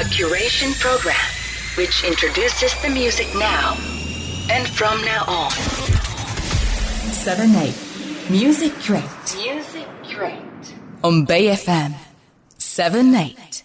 A curation program which introduces the music now and from now on. 7 8 Music Crate Music Crate. on Bay FM 7 8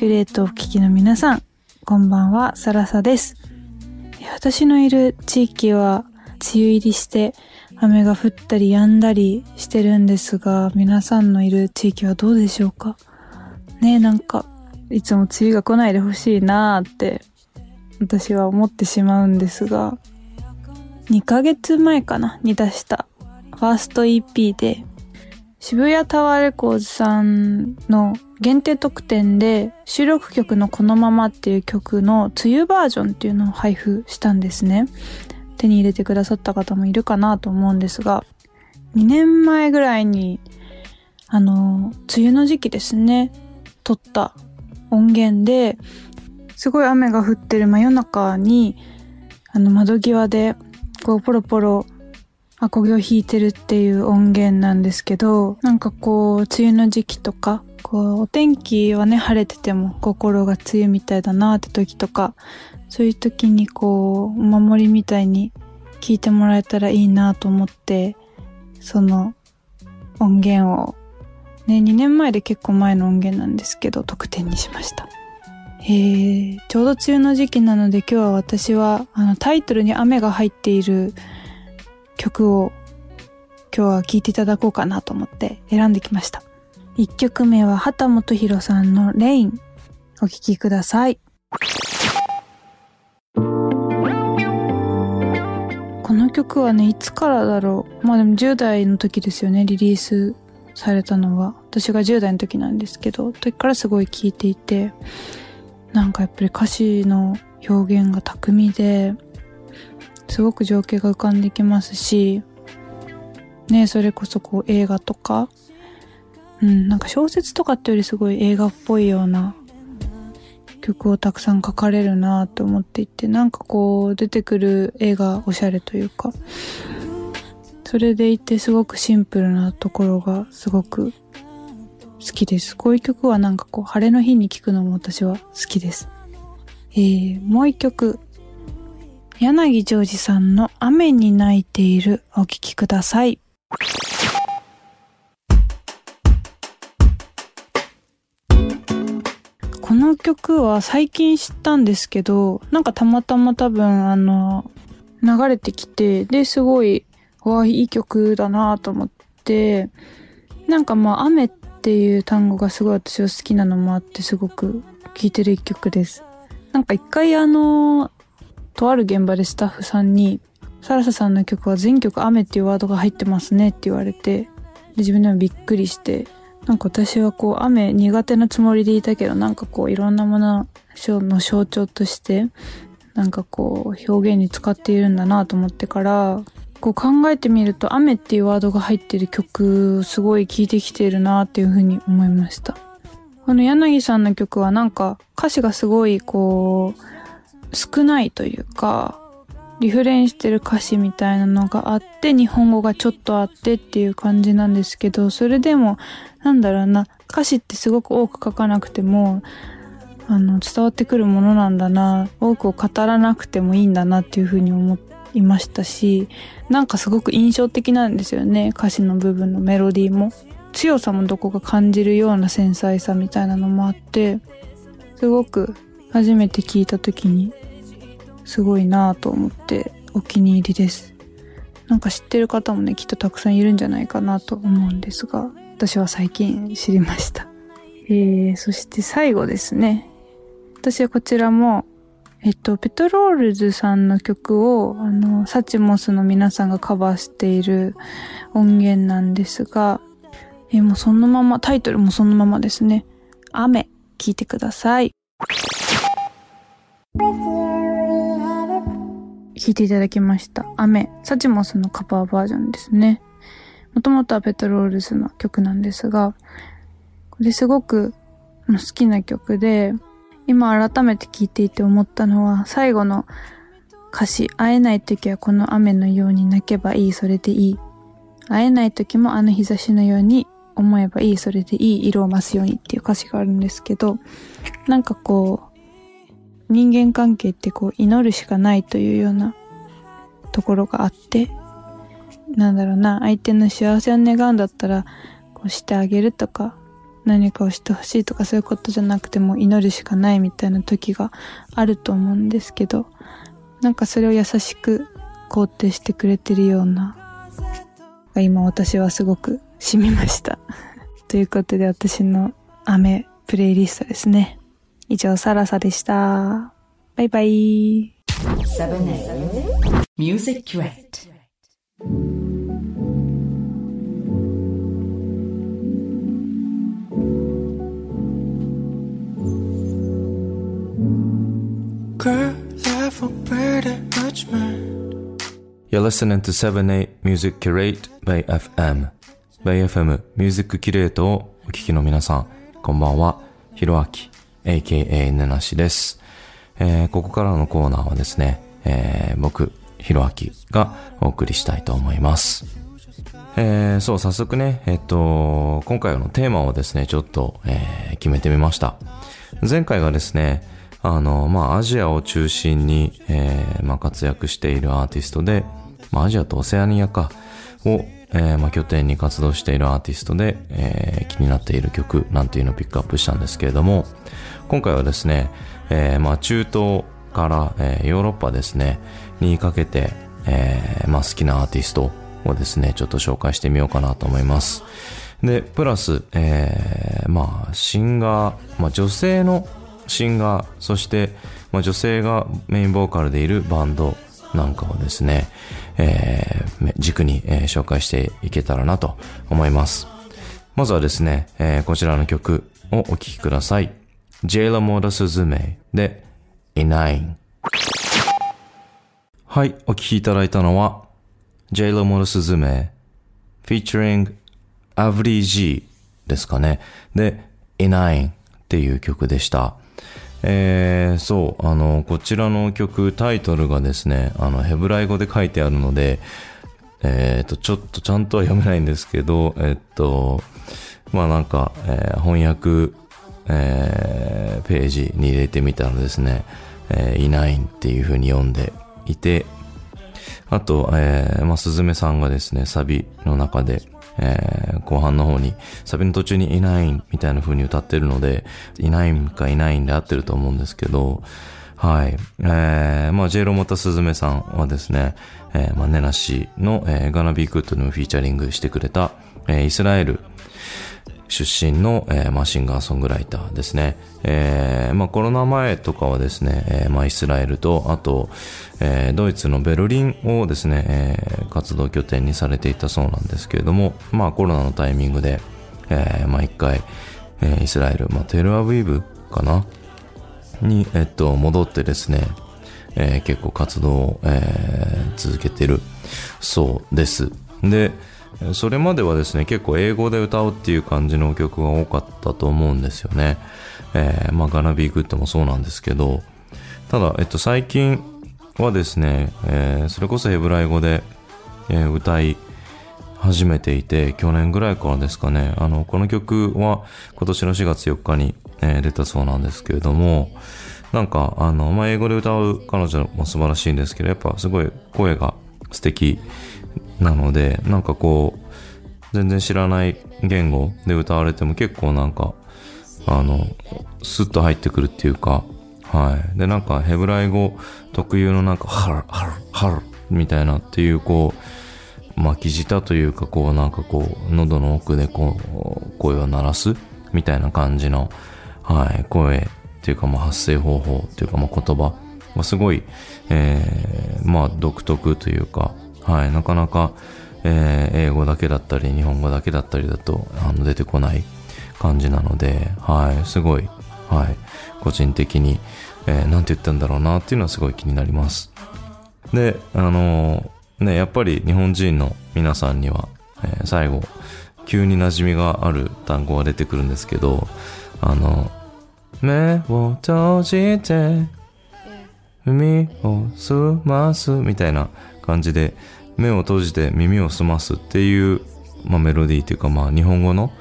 イトミュレートをお聴きの皆さん、こんばんは、サラサです。私のいる地域は梅雨入りして雨が降ったり止んだりしてるんですが、皆さんのいる地域はどうでしょうか？ねえ、なんか、いつも梅雨が来ないでほしいなーって、私は思ってしまうんですが、2ヶ月前かなに出したファースト EP で渋谷タワーレコーズさんの限定特典で収録曲のこのままっていう曲の梅雨バージョンっていうのを配布したんですね。手に入れてくださった方もいるかなと思うんですが、2年前ぐらいに、あの、梅雨の時期ですね、撮った音源で、すごい雨が降ってる真夜中に、あの窓際で、こうポロポロアコギを弾いてるっていう音源なんですけど、なんかこう、梅雨の時期とか、こう、お天気はね、晴れてても心が梅雨みたいだなって時とか、そういう時にこう、お守りみたいに聞いてもらえたらいいなと思って、その音源を、ね、2年前で結構前の音源なんですけど、特典にしました。へえ、ちょうど梅雨の時期なので今日は私は、あの、タイトルに雨が入っている曲を今日は聴いていただこうかなと思って選んできました。1曲目は畑本博さんのレインお聴きください。この曲はね、いつからだろう。まあでも10代の時ですよね、リリースされたのは。私が10代の時なんですけど、時からすごい聴いていて、なんかやっぱり歌詞の表現が巧みで、すごく情景が浮かんできますし、ねそれこそこう映画とか、うん、なんか小説とかってよりすごい映画っぽいような曲をたくさん書かれるなと思っていて、なんかこう出てくる絵がおしゃれというか、それでいてすごくシンプルなところがすごく好きです。こういう曲はなんかこう晴れの日に聴くのも私は好きです。えー、もう一曲柳ジョージさんの雨に泣いているお聴きください。この曲は最近知ったんですけど、なんかたまたま多分あの、流れてきて、で、すごい、わあ、いい曲だなと思って、なんかまあ雨っていう単語がすごい私は好きなのもあってすごく聴いてる一曲です。なんか一回あの、とある現場でスタッフさんに、サラサさんの曲は全曲雨っていうワードが入ってますねって言われて、で自分でもびっくりして、なんか私はこう雨苦手なつもりでいたけど、なんかこういろんなものの象徴として、なんかこう表現に使っているんだなと思ってから、こう考えてみると雨っていうワードが入ってる曲すごい聴いてきてるなっていうふうに思いました。この柳さんの曲はなんか歌詞がすごいこう少ないというか、リフレインしてる歌詞みたいなのがあって、日本語がちょっとあってっていう感じなんですけど、それでも、なんだろうな、歌詞ってすごく多く書かなくても、あの、伝わってくるものなんだな、多くを語らなくてもいいんだなっていうふうに思いましたし、なんかすごく印象的なんですよね、歌詞の部分のメロディーも。強さもどこか感じるような繊細さみたいなのもあって、すごく初めて聞いた時にすごいなぁと思ってお気に入りです。なんか知ってる方もね、きっとたくさんいるんじゃないかなと思うんですが、私は最近知りました。えー、そして最後ですね。私はこちらも、えっと、ペトロールズさんの曲を、あの、サチモスの皆さんがカバーしている音源なんですが、えもうそのまま、タイトルもそのままですね。雨、聞いてください。弾いていただきました。雨。サチモスのカバーバージョンですね。もともとはペトロールズの曲なんですが、これすごく好きな曲で、今改めて聴いていて思ったのは、最後の歌詞、会えない時はこの雨のように泣けばいい、それでいい。会えない時もあの日差しのように思えばいい、それでいい、色を増すようにっていう歌詞があるんですけど、なんかこう、人間関係ってこう祈るしかないというようなところがあって、なんだろうな、相手の幸せを願うんだったら、こうしてあげるとか、何かをしてほしいとかそういうことじゃなくても祈るしかないみたいな時があると思うんですけど、なんかそれを優しく肯定してくれてるような、今私はすごく染みました。ということで私の雨プレイリストですね。以上、サラサでした。バイバイ。7 Music man. You're listening to 78 Music Curate by FM. by FM ミュージックキュレートをお聞きの皆さん、こんばんは。ひろあき、AKA ねなしです。えーここからのコーナーはですね、えー僕、ひろあきがお送りしたいと思います。えーそう、早速ね、えっと、今回のテーマをですね、ちょっと、えー決めてみました。前回がですね、あの、まあ、アジアを中心に、えーまあ、活躍しているアーティストで、まあ、アジアとオセアニアか、を、えーまあ、拠点に活動しているアーティストで、えー気になっている曲なんていうのをピックアップしたんですけれども、今回はですね、えーまあ、中東から、えーヨーロッパですね、にかけて、えーまあ、好きなアーティストをですね、ちょっと紹介してみようかなと思います。で、プラス、えーまあ、シンガー、まあ、女性のシンガー、そして、まあ、女性がメインボーカルでいるバンドなんかをですね、えー軸に、えー紹介していけたらなと思います。まずはですね、えーこちらの曲をお聴きください。ジェイラ・モーダ・スズメで、イナイン。はい、お聴きいただいたのは、ジェイラ・モーダ・スズメ、featuring アブリー G ですかね。で、イナインっていう曲でした。えー、そう、あの、こちらの曲、タイトルがですね、あの、ヘブライ語で書いてあるので、えっ、と、ちょっとちゃんとは読めないんですけど、えっと、まあなんか、えー翻訳、えーページに入れてみたらですね、えーいないっていう風に読んでいて、あと、えーまあ、すずめさんがですね、サビの中で、えー後半の方に、サビの途中にいないみたいな風に歌ってるので、いないかいないんで合ってると思うんですけど、はい。えー、まあ、ジェイロモタスズメさんはですね、えー、まあ、ネナシの、えー、ガナビークッドのフィーチャリングしてくれた、えーイスラエル出身の、えーまあ、シンガーソングライターですね。えーまあ、コロナ前とかはですね、えーまあ、イスラエルと、あと、えードイツのベルリンをですね、えー活動拠点にされていたそうなんですけれども、まあ、コロナのタイミングで、えーまあ、一回、えーイスラエル、まあ、テルアブイブかな？に、えっと、戻ってですね、えー結構活動を、えー続けてるそうです。で、それまではですね、結構英語で歌うっていう感じの曲が多かったと思うんですよね。えーまあ、ガナビーグッドもそうなんですけど、ただ、えっと、最近はですね、えーそれこそヘブライ語で、えー歌い始めていて、去年ぐらいからですかね、あの、この曲は今年の4月4日に、えー出たそうなんですけれども、なんか、あの、まあ、英語で歌う彼女も素晴らしいんですけど、やっぱすごい声が素敵なので、なんかこう、全然知らない言語で歌われても結構なんか、あの、スッと入ってくるっていうか、はい。で、なんかヘブライ語特有のなんか、ハル、ハル、ハルみたいなっていうこう、巻き舌というかこうなんかこう、喉の奥でこう、声を鳴らすみたいな感じの、はい、声っていうかまあ発声方法っていうかまあ言葉がすごい、えー、まあ独特というか、はい、なかなか、えー英語だけだったり日本語だけだったりだとあの出てこない感じなので、はい、すごい、はい、個人的に、えーなんて言ったんだろうなっていうのはすごい気になります。で、あのーね、やっぱり日本人の皆さんには、えー最後、急に馴染みがある単語が出てくるんですけど、あの、目を閉じて、耳を澄ますみたいな感じで、目を閉じて耳を澄ますっていう、まあ、メロディーっていうか、まあ、日本語の、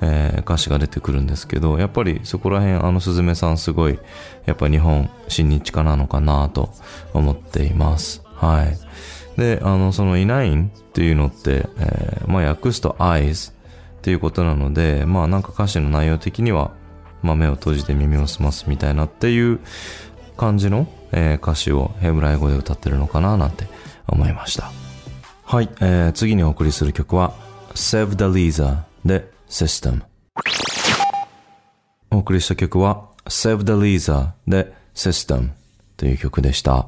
えー歌詞が出てくるんですけど、やっぱりそこら辺、あのすずめさんすごい、やっぱ日本親日家なのかなと思っています。はい。で、あの、そのいないんっていうのって、えーまあ、訳すと eyes っていうことなので、まあ、なんか歌詞の内容的には、まあ、目を閉じて耳を澄ますみたいなっていう感じの、えー歌詞をヘブライ語で歌ってるのかななんて思いました。はい、えー次にお送りする曲は Save the Lisa で System。お送りした曲は Save the Lisa で System という曲でした。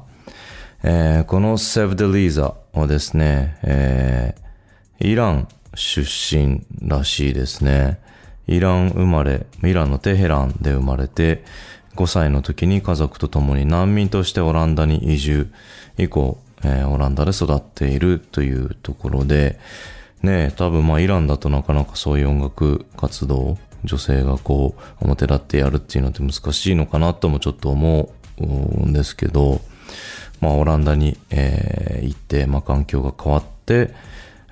えーこの Save the Lisa はですね、えーイラン出身らしいですね。イラン生まれ、イランのテヘランで生まれて、5歳の時に家族と共に難民としてオランダに移住。以降、えーオランダで育っているというところで、ね、多分まあイランだとなかなかそういう音楽活動、女性がこう表立ってやるっていうのって難しいのかなともちょっと思うんですけど、まあオランダに、えー行って、まあ環境が変わって、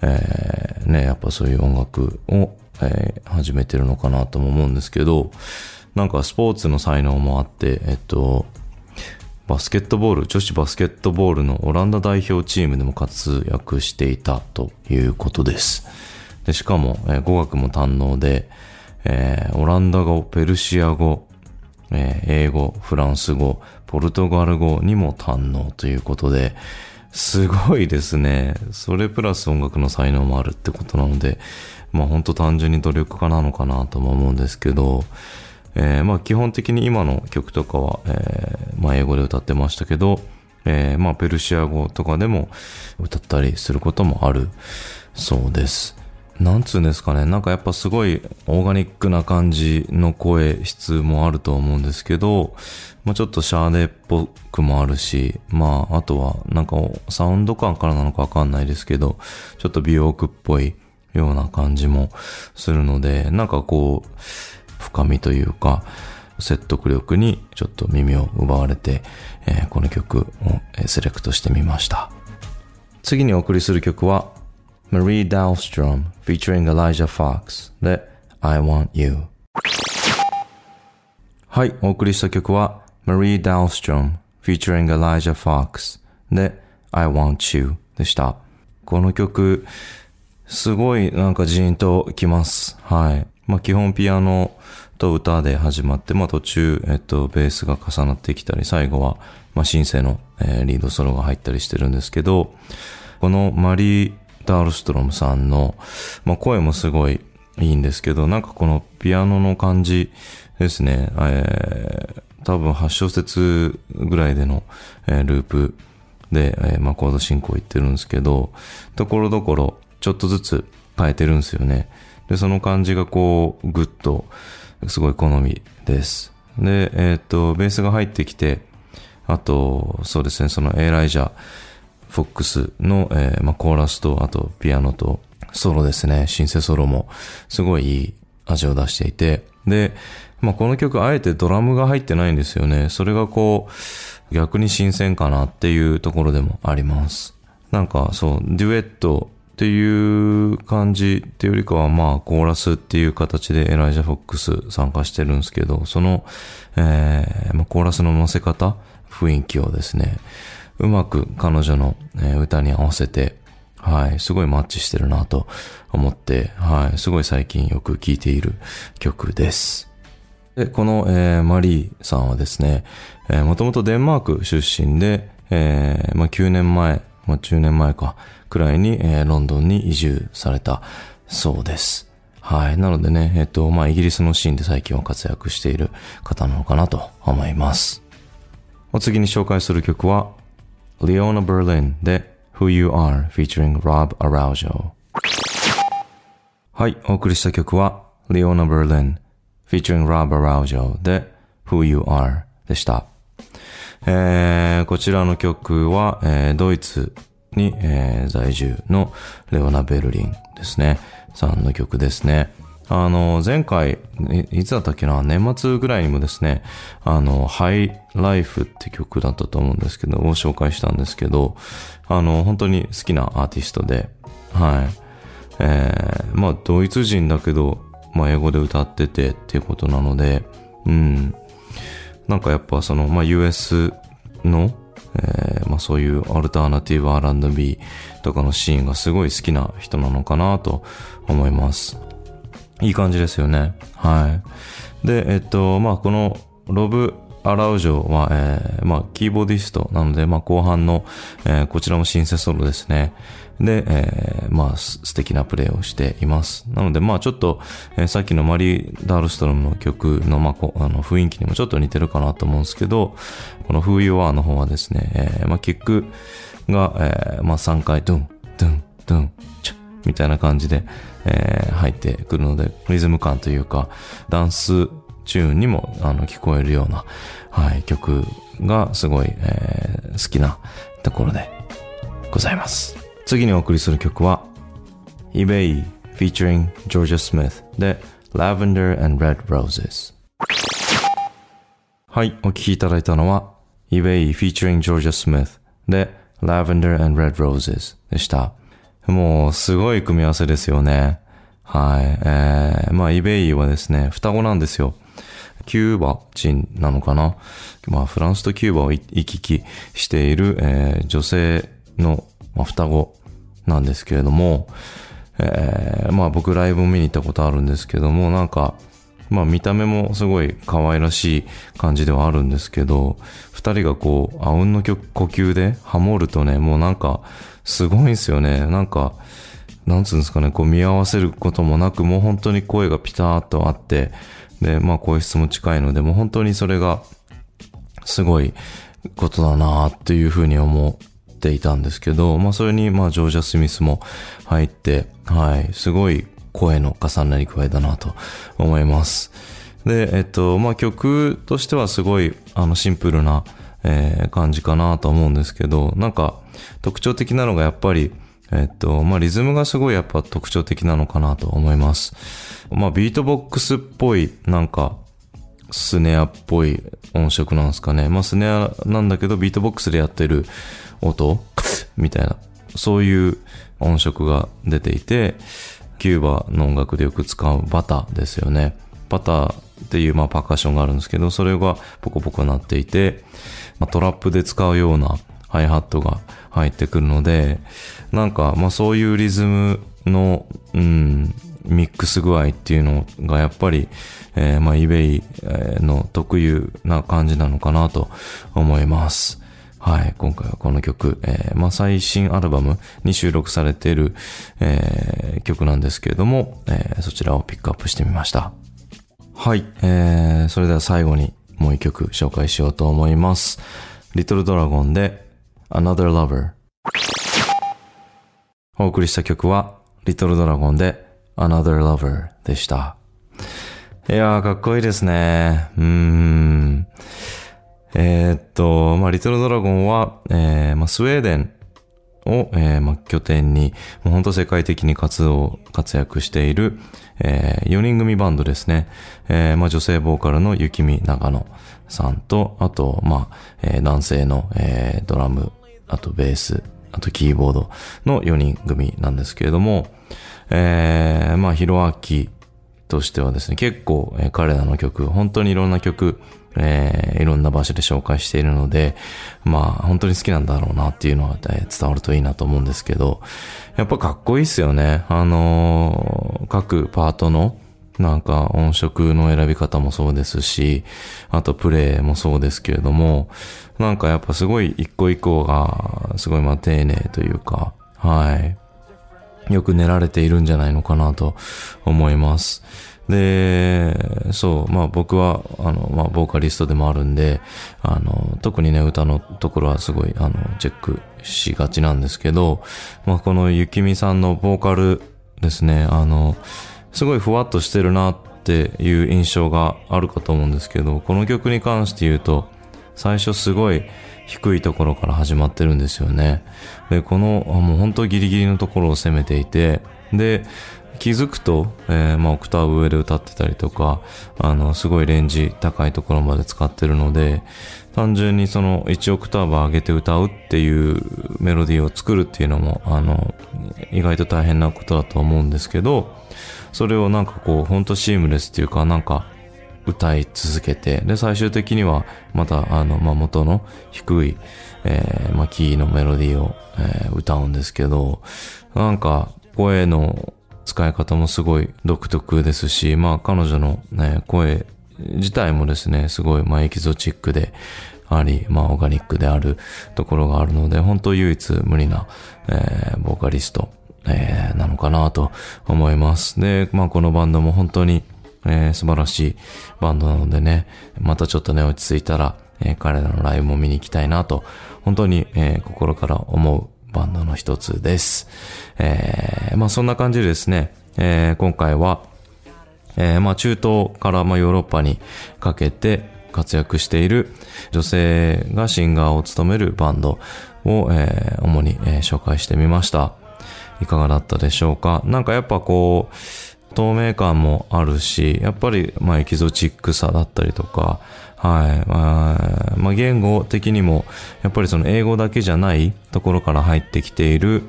えーね、やっぱそういう音楽を、えー始めてるのかなとも思うんですけど、なんかスポーツの才能もあって、えっと、バスケットボール、女子バスケットボールのオランダ代表チームでも活躍していたということです。でしかも、えー語学も堪能で、えーオランダ語、ペルシア語、えー英語、フランス語、ポルトガル語にも堪能ということで、すごいですね。それプラス音楽の才能もあるってことなので、まあ本当単純に努力家なのかなとも思うんですけど、えーまあ基本的に今の曲とかは、えーまあ英語で歌ってましたけど、えーまあペルシア語とかでも歌ったりすることもあるそうです。なんつうんですかね。なんかやっぱすごいオーガニックな感じの声質もあると思うんですけど、まあちょっとシャーデっぽくもあるし、まああとはなんかサウンド感からなのかわかんないですけど、ちょっと美容区っぽいような感じもするので、なんかこう、深みというか、説得力にちょっと耳を奪われて、えーこの曲をセレクトしてみました。次にお送りする曲は Marie Dahlstrom featuring Elijah Fox で I Want You はい、お送りした曲は Marie Dahlstrom featuring Elijah Fox で I Want You でした。この曲、すごいなんかジーンときます。はい。まあ基本ピアノと歌で始まって、まあ途中、えっと、ベースが重なってきたり、最後は、まあシンセの、えーリードソロが入ったりしてるんですけど、このマリー・ダールストロムさんの、まあ声もすごいいいんですけど、なんかこのピアノの感じですね、えー多分8小節ぐらいでの、えーループで、えーまあ、コード進行いってるんですけど、ところどころちょっとずつ変えてるんですよね。で、その感じがこう、ぐっと、すごい好みです。で、えーっと、ベースが入ってきて、あと、そうですね、そのエイライジャー・フォックスの、えーまあ、コーラスと、あとピアノとソロですね、シンセソロもすごいいい味を出していて、で、まあ、この曲あえてドラムが入ってないんですよね。それがこう、逆に新鮮かなっていうところでもあります。なんかそう、デュエットっていう感じっていうよりかはまあコーラスっていう形でエライジャ・フォックス参加してるんですけど、その、えーまあ、コーラスの乗せ方、雰囲気をですね、うまく彼女の、え歌に合わせて、はい、すごいマッチしてるなと思って、はい、すごい最近よく聴いている曲です。で、この、えーマリーさんはですね、えーもともとデンマーク出身で、えーまあ、9年前、まあ、10年前か、くらいに、えーロンドンに移住されたそうです。はい。なのでね、えっと、まあ、イギリスのシーンで最近は活躍している方なのかなと思います。お次に紹介する曲は、Leona Berlin で Who You Are featuring Rob Araujo。はい、お送りした曲は Leona Berlin featuring Rob Araujo で Who You Are でした。えーこちらの曲は、えードイツに、えー在住のレオナ・ベルリンですね。さんの曲ですね。あの、前回、いいつだったっけな、年末ぐらいにもですね、あの、ハイライフって曲だったと思うんですけど、を紹介したんですけど、あの、本当に好きなアーティストで、はい。えーまあ、ドイツ人だけど、まあ、英語で歌っててっていうことなので、うん。なんかやっぱその、まあ、US の、えーまあ、そういうアルターナティブ R&B とかのシーンがすごい好きな人なのかなと思います。いい感じですよね。はい。で、えっと、まあ、この、ロブ・アラウジョは、えーまあ、キーボーディストなので、まあ、後半の、えーこちらもシンセソロですね。で、えーまあ、素敵なプレイをしています。なので、まあ、ちょっと、えーさっきのマリー・ダールストロムの曲の、まあ、こあの雰囲気にもちょっと似てるかなと思うんですけど、この Who You Are の方はですね、えーまあ、キックが、えーまあ、3回、ドゥン、ドゥン、ドゥン、チュッみたいな感じで、えー入ってくるので、リズム感というか、ダンスチューンにもあの聞こえるような、はい、曲がすごい、えー好きなところでございます。次にお送りする曲は、eBay featuring Georgia Smith で Lavender and Red Roses。はい、お聴きいただいたのは eBay featuring Georgia Smith で Lavender and Red Roses でした。もうすごい組み合わせですよね。はい。えー、まあ eBay はですね、双子なんですよ。キューバ人なのかな？まあフランスとキューバを行き来している、えー女性の、まあ、双子なんですけれども、えーまあ僕ライブを見に行ったことあるんですけども、なんか、まあ見た目もすごい可愛らしい感じではあるんですけど、二人がこう、あうんの呼吸でハモるとね、もうなんか、すごいんですよね。なんか、なんつうんですかね、こう見合わせることもなく、もう本当に声がピターっとあって、で、まあ声質も近いので、もう本当にそれが、すごいことだなっていうふうに思っていたんですけど、まあそれに、まあジョージャ・スミスも入って、はい、すごい声の重なり具合だなと思います。で、えっと、まあ曲としてはすごい、あの、シンプルな、えー感じかなと思うんですけど、なんか特徴的なのがやっぱり、えっと、まあリズムがすごいやっぱ特徴的なのかなと思います。まあビートボックスっぽい、なんか、スネアっぽい音色なんですかね。まあスネアなんだけどビートボックスでやってる音みたいな、そういう音色が出ていて、キューバの音楽でよく使うバターですよね。バターっていうまあパーカッションがあるんですけど、それがポコポコなっていて、まあ、トラップで使うようなハイハットが入ってくるので、なんかまあそういうリズムの、うん、ミックス具合っていうのがやっぱり、えー、まあ eBay の特有な感じなのかなと思います。はい。今回はこの曲、えーまあ、最新アルバムに収録されている、えー曲なんですけれども、えそちらをピックアップしてみました。はい。えー、それでは最後にもう一曲紹介しようと思います。リトルドラゴンで Another Lover。お送りした曲はリトルドラゴンで Another Lover でした。いやー、かっこいいですね。うーん。えーっと、まあ、リトルドラゴンは、えーまあ、スウェーデンを、えーまあ、拠点に、もう本当世界的に活動、活躍している、え4人組バンドですね。えーまあ、女性ボーカルの雪見長野さんと、あと、まあ、えー男性の、えードラム、あとベース、あとキーボードの4人組なんですけれども、えーまあ、ヒロアキとしてはですね、結構、えー彼らの曲、本当にいろんな曲、えーいろんな場所で紹介しているので、まあ、本当に好きなんだろうなっていうのは、えー伝わるといいなと思うんですけど、やっぱかっこいいっすよね。あのー各パートの、なんか音色の選び方もそうですし、あとプレイもそうですけれども、なんかやっぱすごい一個一個が、すごいまあ丁寧というか、はい。よく練られているんじゃないのかなと思います。で、そう、まあ僕は、あの、まあボーカリストでもあるんで、あの、特にね、歌のところはすごい、あの、チェックしがちなんですけど、まあこのゆきみさんのボーカルですね、あの、すごいふわっとしてるなっていう印象があるかと思うんですけど、この曲に関して言うと、最初すごい低いところから始まってるんですよね。で、この、もう本当ギリギリのところを攻めていて、で、気づくと、えー、まあ、オクターブ上で歌ってたりとか、あの、すごいレンジ高いところまで使ってるので、単純にその1オクターブ上げて歌うっていうメロディーを作るっていうのも、あの、意外と大変なことだと思うんですけど、それをなんかこう、ほんとシームレスっていうか、なんか、歌い続けて、で、最終的には、また、あの、まあ、元の低い、えー、まあ、キーのメロディーを、えー、歌うんですけど、なんか、声の使い方もすごい独特ですし、まあ彼女のね、声自体もですね、すごいまあエキゾチックであり、まあオーガニックであるところがあるので、本当唯一無二な、えー、ボーカリスト、えー、なのかなと思います。で、まあこのバンドも本当に、えー、素晴らしいバンドなのでね、またちょっとね、落ち着いたら、えー、彼らのライブも見に行きたいなと、本当に、えー、心から思うバンドの一つです。えー、まあそんな感じでですね、えー、今回は、えー、まあ中東からまあヨーロッパにかけて活躍している女性がシンガーを務めるバンドを、えー、主に、えー、紹介してみました。いかがだったでしょうか？なんかやっぱこう、透明感もあるし、やっぱりまあエキゾチックさだったりとか、はい。まあ、言語的にも、やっぱりその英語だけじゃないところから入ってきている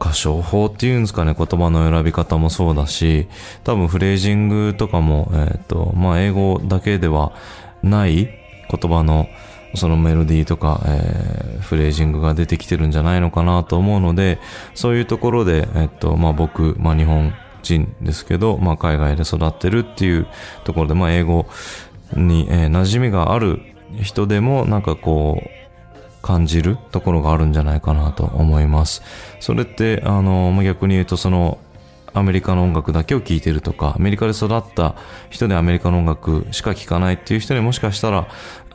歌唱法っていうんですかね、言葉の選び方もそうだし、多分フレージングとかも、えっ、ー、と、まあ、英語だけではない言葉のそのメロディーとか、えー、フレージングが出てきてるんじゃないのかなと思うので、そういうところで、えっ、と、まあ、僕、まあ、日本人ですけど、まあ、海外で育ってるっていうところで、まあ、英語に、えー、馴染みがある人でもなんかこう感じるところがあるんじゃないかなと思います。それって、あのま、逆に言うとその、アメリカの音楽だけを聴いてるとか、アメリカで育った人でアメリカの音楽しか聴かないっていう人にもしかしたら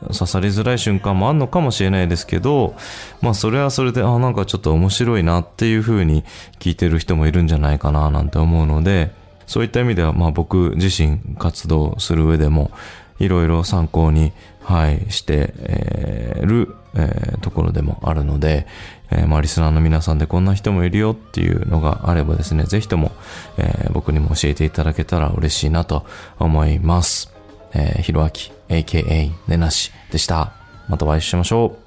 刺さりづらい瞬間もあるのかもしれないですけど、まあそれはそれで、あ、なんかちょっと面白いなっていう風に聞いてる人もいるんじゃないかななんて思うので、そういった意味ではまあ僕自身活動する上でも、いろいろ参考に、はい、して、え、る、えー、ところでもあるので、えー、まあ、リスナーの皆さんでこんな人もいるよっていうのがあればですね、ぜひとも、えー、僕にも教えていただけたら嬉しいなと思います。えー、ひろあき、AKA ねなしでした。またお会いしましょう。